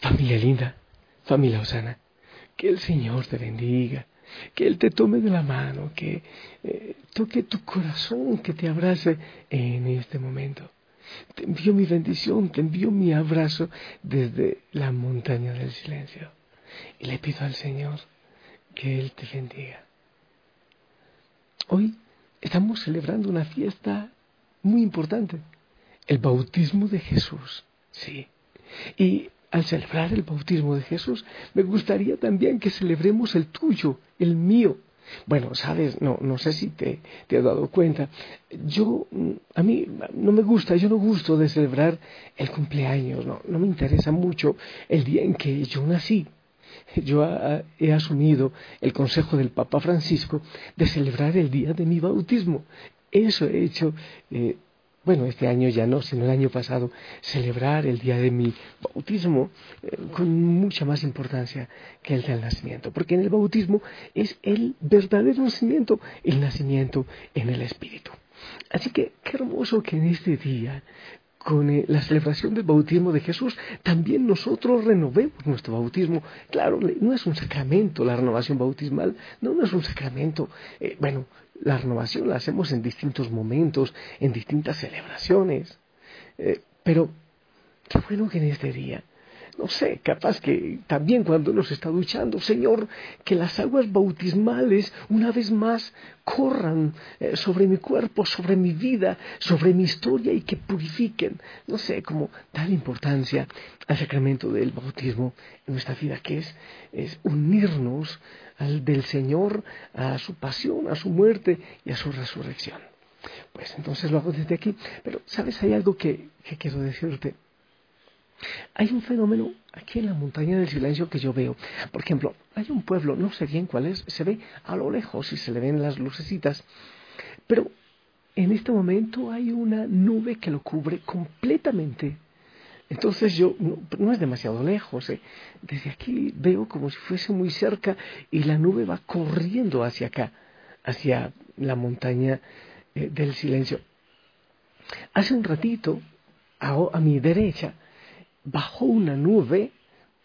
Familia linda, familia Osana, que el Señor te bendiga, que Él te tome de la mano, que eh, toque tu corazón, que te abrace en este momento. Te envío mi bendición, te envío mi abrazo desde la montaña del silencio. Y le pido al Señor que Él te bendiga. Hoy estamos celebrando una fiesta muy importante, el bautismo de Jesús. Sí. Y al celebrar el bautismo de Jesús, me gustaría también que celebremos el tuyo, el mío. Bueno, sabes, no, no sé si te, te has dado cuenta. Yo, a mí no me gusta, yo no gusto de celebrar el cumpleaños, no, no me interesa mucho el día en que yo nací. Yo he asumido el consejo del Papa Francisco de celebrar el día de mi bautismo. Eso he hecho eh, bueno, este año ya no, sino el año pasado, celebrar el día de mi bautismo eh, con mucha más importancia que el del nacimiento, porque en el bautismo es el verdadero nacimiento, el nacimiento en el Espíritu. Así que qué hermoso que en este día con eh, la celebración del bautismo de Jesús, también nosotros renovemos nuestro bautismo. Claro, no es un sacramento la renovación bautismal, no, es un sacramento. Eh, bueno, la renovación la hacemos en distintos momentos, en distintas celebraciones. Eh, pero qué bueno que en este día no sé, capaz que también cuando uno se está duchando, Señor, que las aguas bautismales una vez más corran eh, sobre mi cuerpo, sobre mi vida, sobre mi historia y que purifiquen, no sé, como dar importancia al sacramento del bautismo en nuestra vida, que es, es unirnos al del Señor a su pasión, a su muerte y a su resurrección. Pues entonces lo hago desde aquí, pero sabes, hay algo que, que quiero decirte hay un fenómeno aquí en la montaña del silencio que yo veo. Por ejemplo, hay un pueblo, no sé bien cuál es, se ve a lo lejos y se le ven las lucecitas, pero en este momento hay una nube que lo cubre completamente. Entonces yo, no, es demasiado lejos, ¿eh? desde aquí veo como si fuese muy cerca y la nube va corriendo hacia acá, hacia la montaña eh, del silencio. Hace un ratito, a mi derecha, bajó una nube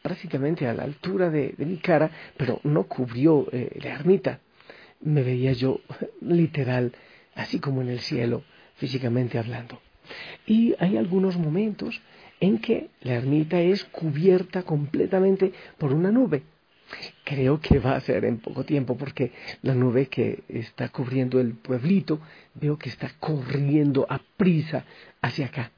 prácticamente a la altura de, mi cara, pero no cubrió eh, la ermita. Me veía yo literal, así como en el cielo, físicamente hablando. Y hay algunos momentos en que la ermita es cubierta completamente por una nube. Creo que va a ser en poco tiempo porque la nube que está cubriendo el pueblito veo que está corriendo a prisa hacia acá,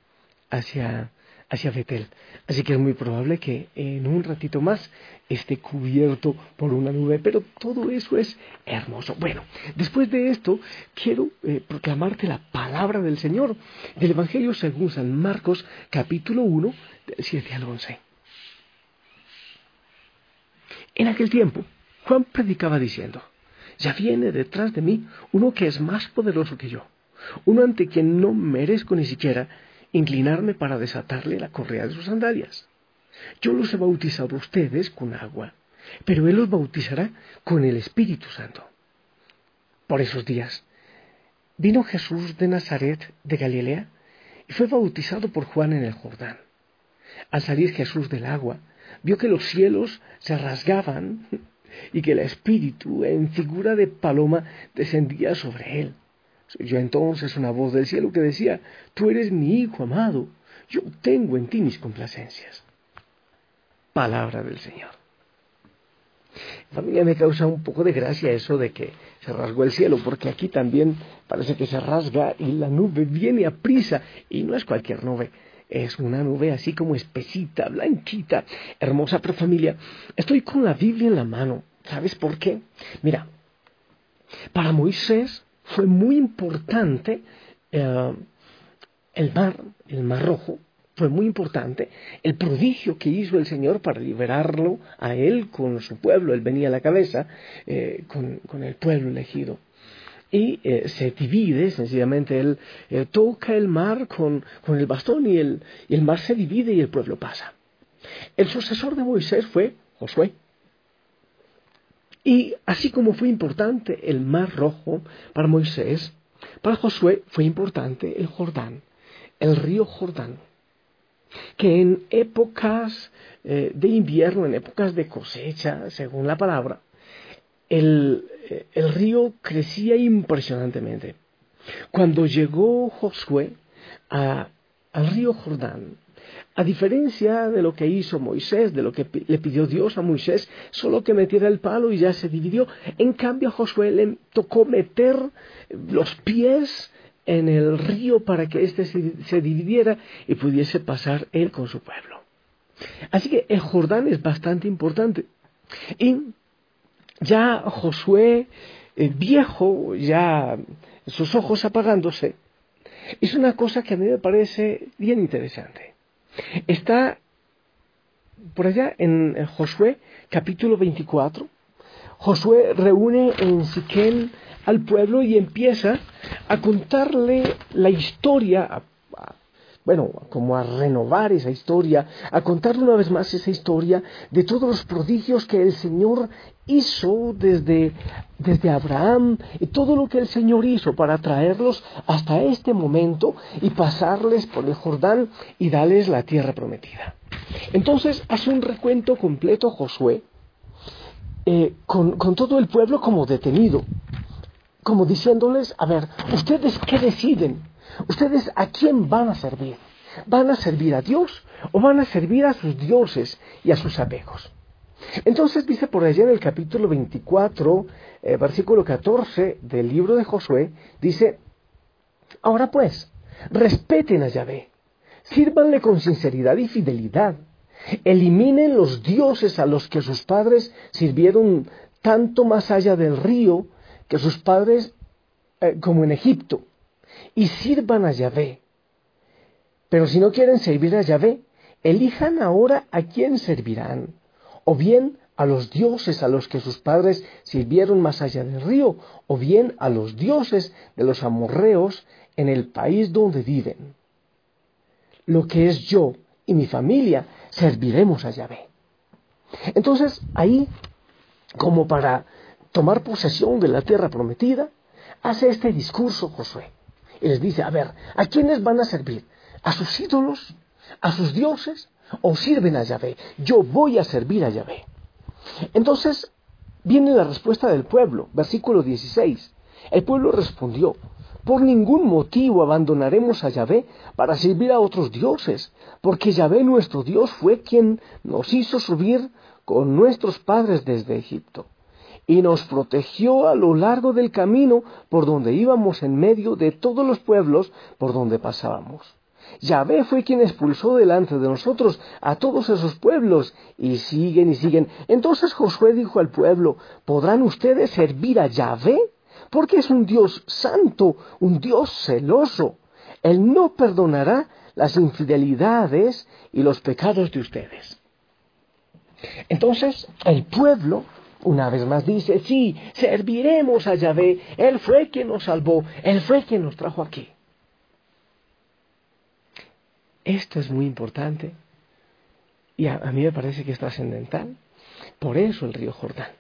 hacia hacia Betel. Así que es muy probable que en un ratito más esté cubierto por una nube, pero todo eso es hermoso. Bueno, después de esto, quiero eh, proclamarte la palabra del Señor del Evangelio según San Marcos, capítulo 1, del 7 al 11. En aquel tiempo, Juan predicaba diciendo, ya viene detrás de mí uno que es más poderoso que yo, uno ante quien no merezco ni siquiera inclinarme para desatarle la correa de sus sandalias. Yo los he bautizado a ustedes con agua, pero Él los bautizará con el Espíritu Santo. Por esos días vino Jesús de Nazaret de Galilea y fue bautizado por Juan en el Jordán. Al salir Jesús del agua, vio que los cielos se rasgaban y que el Espíritu, en figura de paloma, descendía sobre él. Yo entonces una voz del cielo que decía, tú eres mi hijo amado, yo tengo en ti mis complacencias. Palabra del Señor. Familia, me causa un poco de gracia eso de que se rasgó el cielo, porque aquí también parece que se rasga y la nube viene a prisa, y no es cualquier nube, es una nube así como espesita, blanquita, hermosa, pero familia, estoy con la Biblia en la mano. ¿Sabes por qué? Mira, para Moisés fue muy importante eh, el mar, el mar rojo, fue muy importante el prodigio que hizo el Señor para liberarlo a él con su pueblo. Él venía a la cabeza eh, con, el pueblo elegido. Y eh, se divide, sencillamente él toca el mar con, el bastón y el, y el mar se divide y el pueblo pasa. El sucesor de Moisés fue Josué. Y así como fue importante el Mar Rojo para Moisés, para Josué fue importante el Jordán, el río Jordán. que en épocas eh, de invierno, en épocas de cosecha, según la palabra, el, eh, el río crecía impresionantemente. Cuando llegó Josué a, al río Jordán, a diferencia de lo que hizo Moisés, de lo que le pidió Dios a Moisés, solo que metiera el palo y ya se dividió. En cambio a Josué le tocó meter los pies en el río para que éste se, dividiera y pudiese pasar él con su pueblo. Así que el Jordán es bastante importante. Y ya Josué, eh, viejo, ya sus ojos apagándose, es una cosa que a mí me parece bien interesante. Está por allá en Josué capítulo 24. Josué reúne en Siquén al pueblo y empieza a contarle la historia, bueno, como a renovar esa historia, a contarle una vez más esa historia de todos los prodigios que el Señor hizo desde, desde Abraham y todo lo que el Señor hizo para traerlos hasta este momento y pasarles por el Jordán y darles la tierra prometida. Entonces hace un recuento completo Josué eh, con, con todo el pueblo como detenido, como diciéndoles, a ver, ustedes qué deciden, ustedes a quién van a servir. ¿Van a servir a Dios o van a servir a sus dioses y a sus apegos? Entonces dice por allá en el capítulo 24, eh, versículo 14 del libro de Josué, dice, ahora pues, respeten a Yahvé, sírvanle con sinceridad y fidelidad, eliminen los dioses a los que sus padres sirvieron tanto más allá del río que sus padres eh, como en Egipto, y sirvan a Yahvé. Pero si no quieren servir a Yahvé, elijan ahora a quién servirán o bien a los dioses a los que sus padres sirvieron más allá del río, o bien a los dioses de los amorreos en el país donde viven. Lo que es yo y mi familia serviremos a Yahvé. Entonces, ahí, como para tomar posesión de la tierra prometida, hace este discurso Josué. Y les dice, a ver, ¿a quiénes van a servir? ¿A sus ídolos? ¿A sus dioses? O sirven a Yahvé. Yo voy a servir a Yahvé. Entonces viene la respuesta del pueblo, versículo 16. El pueblo respondió, por ningún motivo abandonaremos a Yahvé para servir a otros dioses, porque Yahvé nuestro Dios fue quien nos hizo subir con nuestros padres desde Egipto y nos protegió a lo largo del camino por donde íbamos en medio de todos los pueblos por donde pasábamos. Yahvé fue quien expulsó delante de nosotros a todos esos pueblos y siguen y siguen. Entonces Josué dijo al pueblo, ¿podrán ustedes servir a Yahvé? Porque es un Dios santo, un Dios celoso. Él no perdonará las infidelidades y los pecados de ustedes. Entonces el pueblo una vez más dice, sí, serviremos a Yahvé. Él fue quien nos salvó, Él fue quien nos trajo aquí. Esto es muy importante y a, mí me parece que es trascendental. Por eso el río Jordán.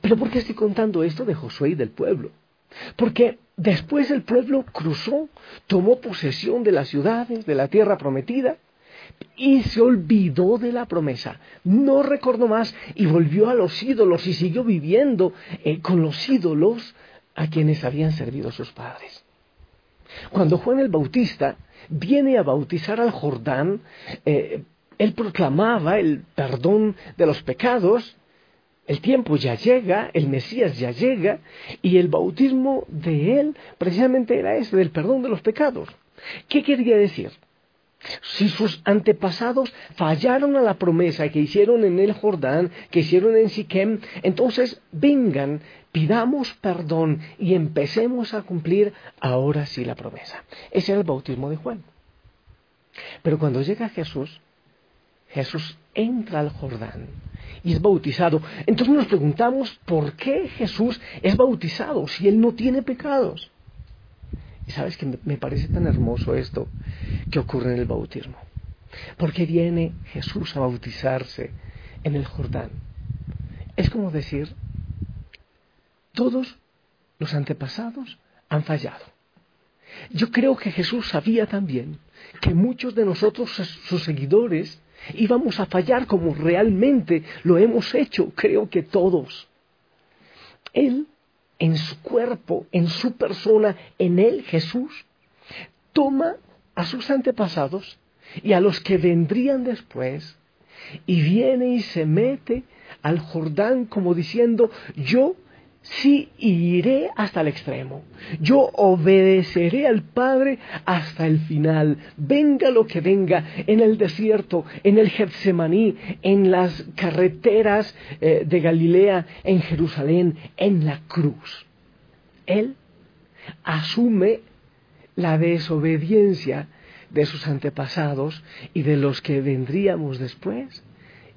Pero ¿por qué estoy contando esto de Josué y del pueblo? Porque después el pueblo cruzó, tomó posesión de las ciudades, de la tierra prometida, y se olvidó de la promesa, no recordó más y volvió a los ídolos y siguió viviendo eh, con los ídolos a quienes habían servido sus padres. Cuando Juan el Bautista viene a bautizar al Jordán, eh, él proclamaba el perdón de los pecados, el tiempo ya llega, el Mesías ya llega, y el bautismo de él precisamente era ese, del perdón de los pecados. ¿Qué quería decir? Si sus antepasados fallaron a la promesa que hicieron en el Jordán, que hicieron en Siquem, entonces vengan, pidamos perdón y empecemos a cumplir ahora sí la promesa. Ese era el bautismo de Juan. Pero cuando llega Jesús, Jesús entra al Jordán y es bautizado. Entonces nos preguntamos por qué Jesús es bautizado si él no tiene pecados. Y sabes que me parece tan hermoso esto que ocurre en el bautismo. Porque viene Jesús a bautizarse en el Jordán. Es como decir, todos los antepasados han fallado. Yo creo que Jesús sabía también que muchos de nosotros, sus seguidores, íbamos a fallar como realmente lo hemos hecho, creo que todos. Él, en su cuerpo, en su persona, en Él, Jesús, toma a sus antepasados y a los que vendrían después y viene y se mete al Jordán como diciendo, yo sí iré hasta el extremo. Yo obedeceré al Padre hasta el final. Venga lo que venga, en el desierto, en el Getsemaní, en las carreteras eh, de Galilea, en Jerusalén, en la cruz. Él asume la desobediencia de sus antepasados y de los que vendríamos después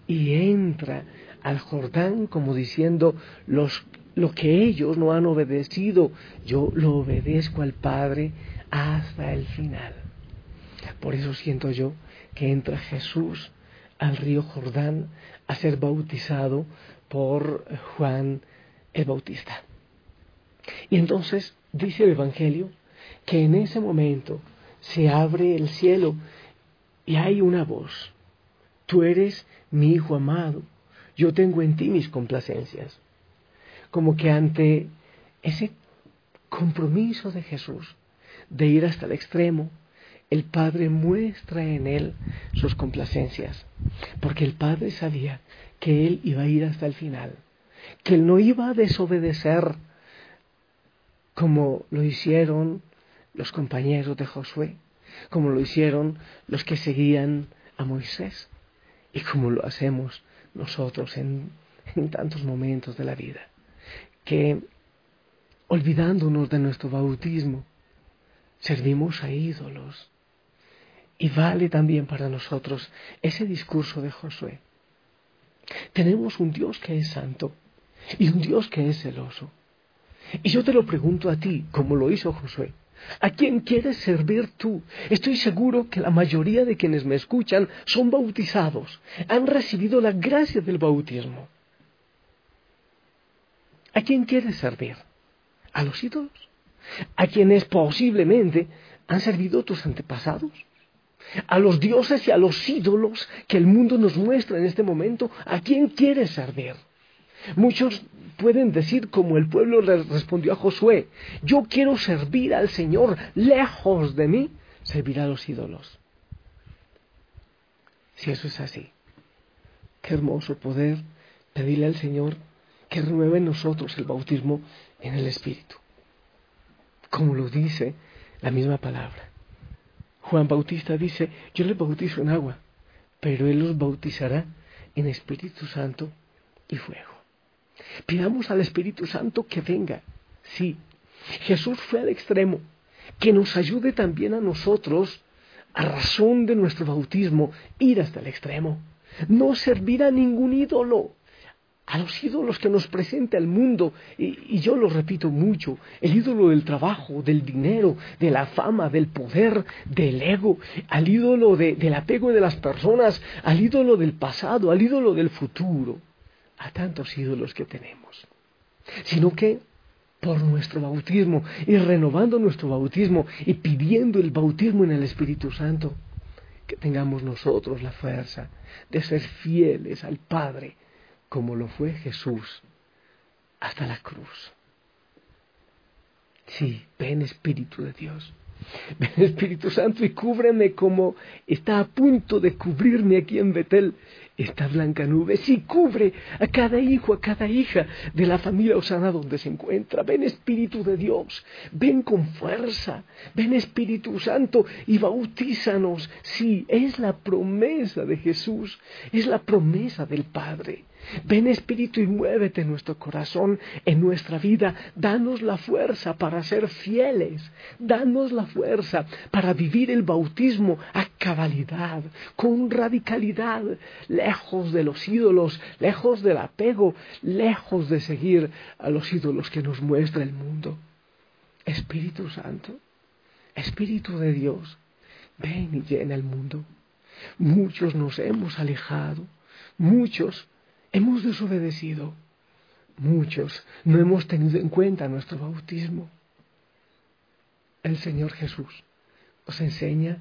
y entra al Jordán como diciendo los lo que ellos no han obedecido, yo lo obedezco al Padre hasta el final. Por eso siento yo que entra Jesús al río Jordán a ser bautizado por Juan el Bautista. Y entonces dice el Evangelio que en ese momento se abre el cielo y hay una voz. Tú eres mi Hijo amado, yo tengo en ti mis complacencias como que ante ese compromiso de Jesús de ir hasta el extremo, el Padre muestra en él sus complacencias, porque el Padre sabía que él iba a ir hasta el final, que él no iba a desobedecer como lo hicieron los compañeros de Josué, como lo hicieron los que seguían a Moisés y como lo hacemos nosotros en, en tantos momentos de la vida que olvidándonos de nuestro bautismo, servimos a ídolos. Y vale también para nosotros ese discurso de Josué. Tenemos un Dios que es santo y un Dios que es celoso. Y yo te lo pregunto a ti, como lo hizo Josué. ¿A quién quieres servir tú? Estoy seguro que la mayoría de quienes me escuchan son bautizados, han recibido la gracia del bautismo. ¿A quién quieres servir? ¿A los ídolos? ¿A quienes posiblemente han servido tus antepasados? ¿A los dioses y a los ídolos que el mundo nos muestra en este momento? ¿A quién quieres servir? Muchos pueden decir como el pueblo le respondió a Josué, yo quiero servir al Señor, lejos de mí, servir a los ídolos. Si eso es así, qué hermoso poder pedirle al Señor que renueve en nosotros el bautismo en el Espíritu. Como lo dice la misma palabra. Juan Bautista dice, yo les bautizo en agua, pero Él los bautizará en Espíritu Santo y fuego. Pidamos al Espíritu Santo que venga. Sí, Jesús fue al extremo, que nos ayude también a nosotros, a razón de nuestro bautismo, ir hasta el extremo. No servir a ningún ídolo, a los ídolos que nos presenta el mundo, y, yo lo repito mucho, el ídolo del trabajo, del dinero, de la fama, del poder, del ego, al ídolo del apego de las personas, al ídolo del pasado, al ídolo del futuro, a tantos ídolos que tenemos. Sino que por nuestro bautismo y renovando nuestro bautismo y pidiendo el bautismo en el Espíritu Santo, que tengamos nosotros la fuerza de ser fieles al Padre, como lo fue Jesús hasta la cruz. Sí, ven Espíritu de Dios. Ven Espíritu Santo y cúbreme como está a punto de cubrirme aquí en Betel esta blanca nube. Sí, cubre a cada hijo, a cada hija de la familia Osana donde se encuentra. Ven Espíritu de Dios, ven con fuerza. Ven Espíritu Santo y bautízanos. Sí, es la promesa de Jesús, es la promesa del Padre. Ven Espíritu y muévete en nuestro corazón, en nuestra vida. Danos la fuerza para ser fieles. Danos la fuerza para vivir el bautismo a cabalidad, con radicalidad, lejos de los ídolos, lejos del apego, lejos de seguir a los ídolos que nos muestra el mundo. Espíritu Santo, Espíritu de Dios, ven y llena el mundo. Muchos nos hemos alejado, muchos hemos desobedecido. Muchos no hemos tenido en cuenta nuestro bautismo. El Señor Jesús os enseña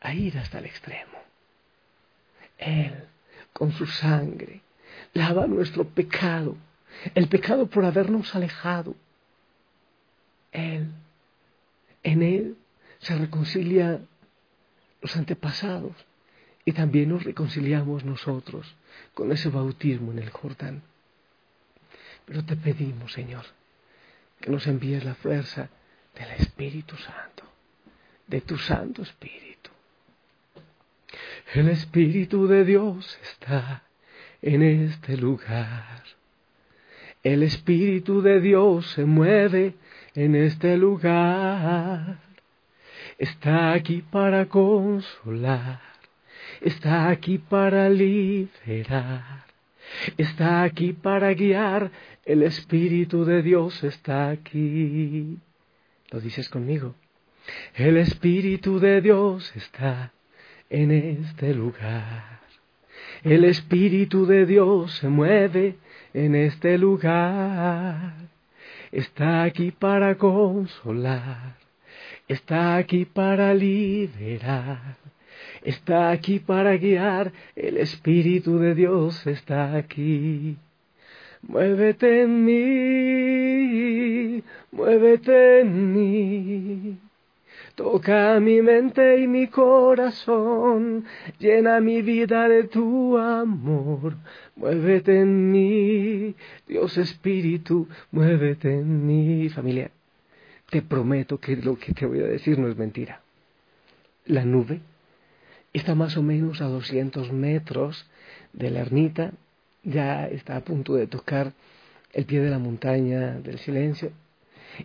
a ir hasta el extremo. Él, con su sangre, lava nuestro pecado, el pecado por habernos alejado. Él, en Él se reconcilia los antepasados y también nos reconciliamos nosotros con ese bautismo en el Jordán. Pero te pedimos, Señor, que nos envíes la fuerza del Espíritu Santo, de tu Santo Espíritu. El Espíritu de Dios está en este lugar. El Espíritu de Dios se mueve en este lugar. Está aquí para consolar, está aquí para liberar, está aquí para guiar. El Espíritu de Dios está aquí. ¿Lo dices conmigo? El Espíritu de Dios está en este lugar. El Espíritu de Dios se mueve en este lugar. Está aquí para consolar. Está aquí para liberar. Está aquí para guiar. El Espíritu de Dios está aquí. Muévete en mí, muévete en mí. Toca mi mente y mi corazón, llena mi vida de tu amor. Muévete en mí, Dios Espíritu, muévete en mí. Familia, te prometo que lo que te voy a decir no es mentira. La nube está más o menos a 200 metros de la ermita, ya está a punto de tocar el pie de la montaña del silencio.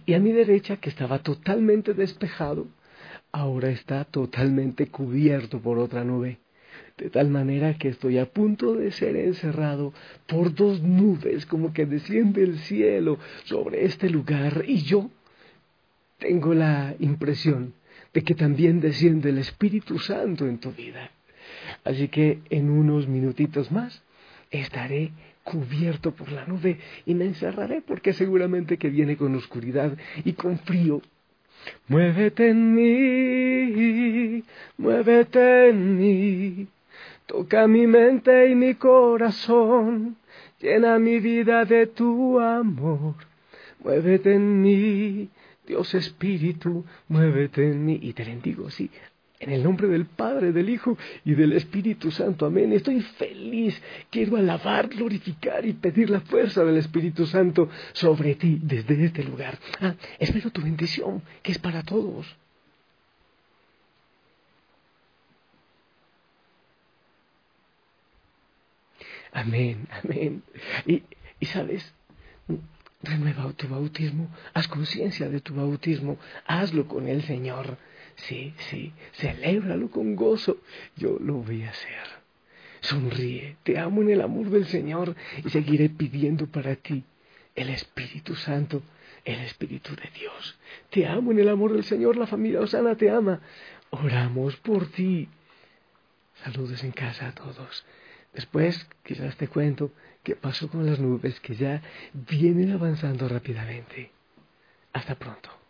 Y a mi derecha, que estaba totalmente despejado, ahora está totalmente cubierto por otra nube, de tal manera que estoy a punto de ser encerrado por dos nubes, como que desciende el cielo sobre este lugar, y yo tengo la impresión de que también desciende el Espíritu Santo en tu vida. Así que en unos minutitos más estaré cubierto por la nube y me encerraré porque seguramente que viene con oscuridad y con frío Muévete en mí, muévete en mí, toca mi mente y mi corazón, llena mi vida de tu amor. Muévete en mí, Dios Espíritu, muévete en mí. Y te bendigo, sí, en el nombre del Padre, del Hijo y del Espíritu Santo. Amén. Estoy feliz. Quiero alabar, glorificar y pedir la fuerza del Espíritu Santo sobre ti desde este lugar. Ah, espero tu bendición, que es para todos. Amén, amén. Y, y sabes, renueva tu bautismo, haz conciencia de tu bautismo, hazlo con el Señor. Sí, sí, celébralo con gozo. Yo lo voy a hacer. Sonríe, te amo en el amor del Señor y seguiré pidiendo para ti el Espíritu Santo, el Espíritu de Dios. Te amo en el amor del Señor, la familia Osana te ama. Oramos por ti. Saludos en casa a todos. Después quizás te cuento qué pasó con las nubes que ya vienen avanzando rápidamente. Hasta pronto.